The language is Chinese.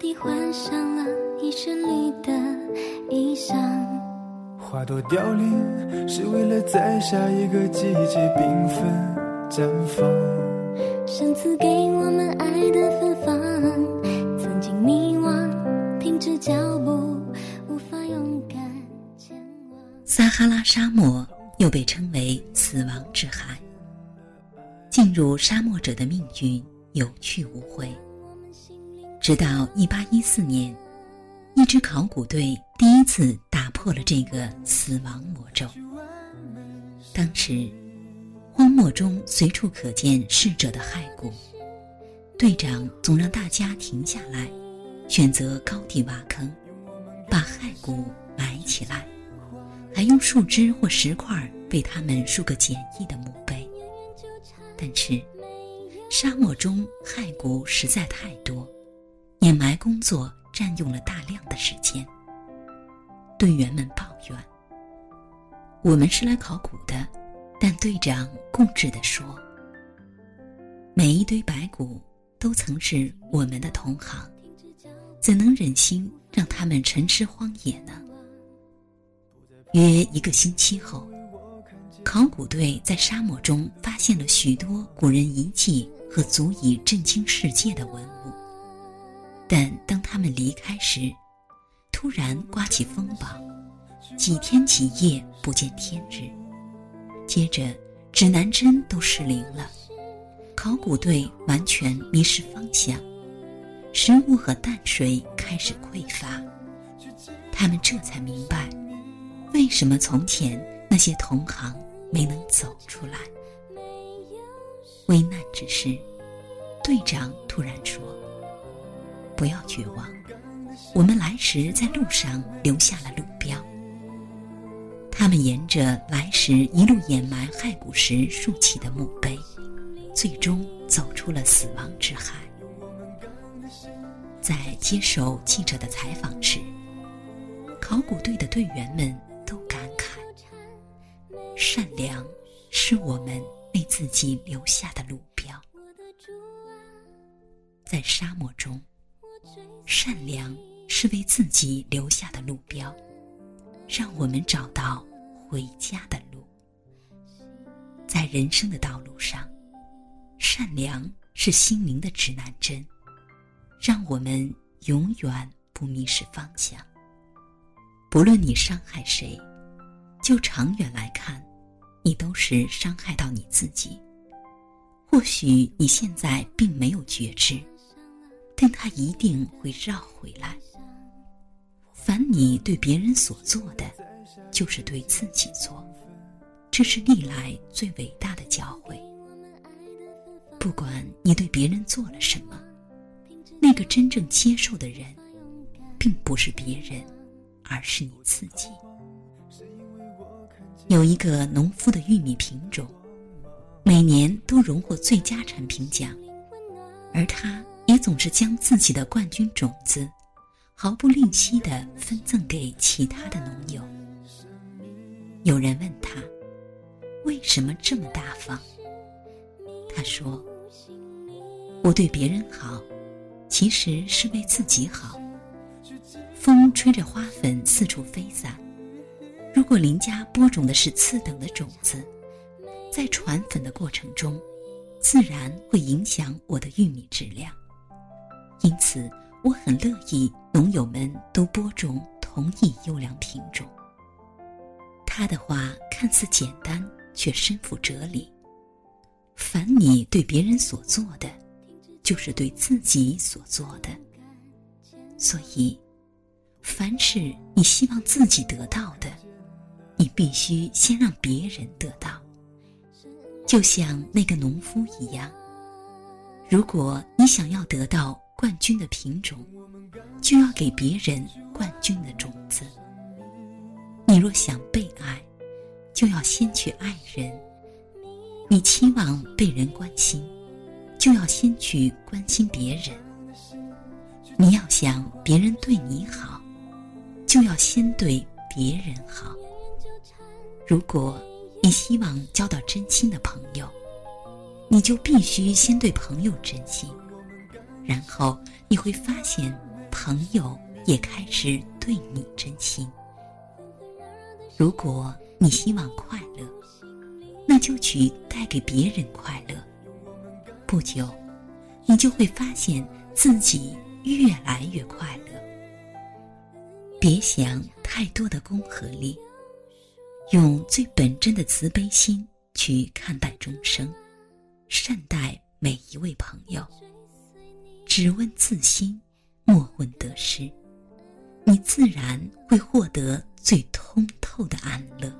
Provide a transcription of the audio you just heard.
地换上了一身绿的衣裳。花朵凋零，是为了在下一个季节缤纷绽放。上次给我们爱的芬芳，曾经迷惘，停止脚步，无法勇敢前往。撒哈拉沙漠又被称为死亡之海。进入沙漠者的命运有去无回。直到一八一四年，一支考古队第一次打破了这个死亡魔咒。当时。荒漠中随处可见逝者的骸骨，队长总让大家停下来，选择高地挖坑，把骸骨埋起来，还用树枝或石块为他们竖个简易的墓碑。但是，沙漠中骸骨实在太多，掩埋工作占用了大量的时间。队员们抱怨：“我们是来考古的。”但队长固执地说：“每一堆白骨都曾是我们的同行，怎能忍心让他们沉尸荒野呢？”约一个星期后，考古队在沙漠中发现了许多古人遗迹和足以震惊世界的文物。但当他们离开时，突然刮起风暴，几天几夜不见天日。接着，指南针都失灵了，考古队完全迷失方向，食物和淡水开始匮乏。他们这才明白，为什么从前那些同行没能走出来。危难之时，队长突然说：“不要绝望，我们来时在路上留下了路标。”他们沿着来时一路掩埋骸骨时竖起的墓碑，最终走出了死亡之海。在接受记者的采访时，考古队的队员们都感慨：“善良是我们为自己留下的路标。”在沙漠中，善良是为自己留下的路标，让我们找到。回家的路，在人生的道路上，善良是心灵的指南针，让我们永远不迷失方向。不论你伤害谁，就长远来看，你都是伤害到你自己。或许你现在并没有觉知，但他一定会绕回来。凡你对别人所做的。就是对自己做，这是历来最伟大的教诲。不管你对别人做了什么，那个真正接受的人，并不是别人，而是你自己。有一个农夫的玉米品种，每年都荣获最佳产品奖，而他也总是将自己的冠军种子，毫不吝惜地分赠给其他的农友。有人问他：“为什么这么大方？”他说：“我对别人好，其实是为自己好。风吹着花粉四处飞散，如果邻家播种的是次等的种子，在传粉的过程中，自然会影响我的玉米质量。因此，我很乐意农友们都播种同一优良品种。”他的话看似简单，却深负哲理。凡你对别人所做的，就是对自己所做的。所以，凡是你希望自己得到的，你必须先让别人得到。就像那个农夫一样，如果你想要得到冠军的品种，就要给别人冠军的种子。你若想被爱，就要先去爱人；你期望被人关心，就要先去关心别人。你要想别人对你好，就要先对别人好。如果你希望交到真心的朋友，你就必须先对朋友真心，然后你会发现，朋友也开始对你真心。如果你希望快乐，那就去带给别人快乐。不久，你就会发现自己越来越快乐。别想太多的功和利，用最本真的慈悲心去看待众生，善待每一位朋友。只问自心，莫问得失，你自然会获得最通透的安乐。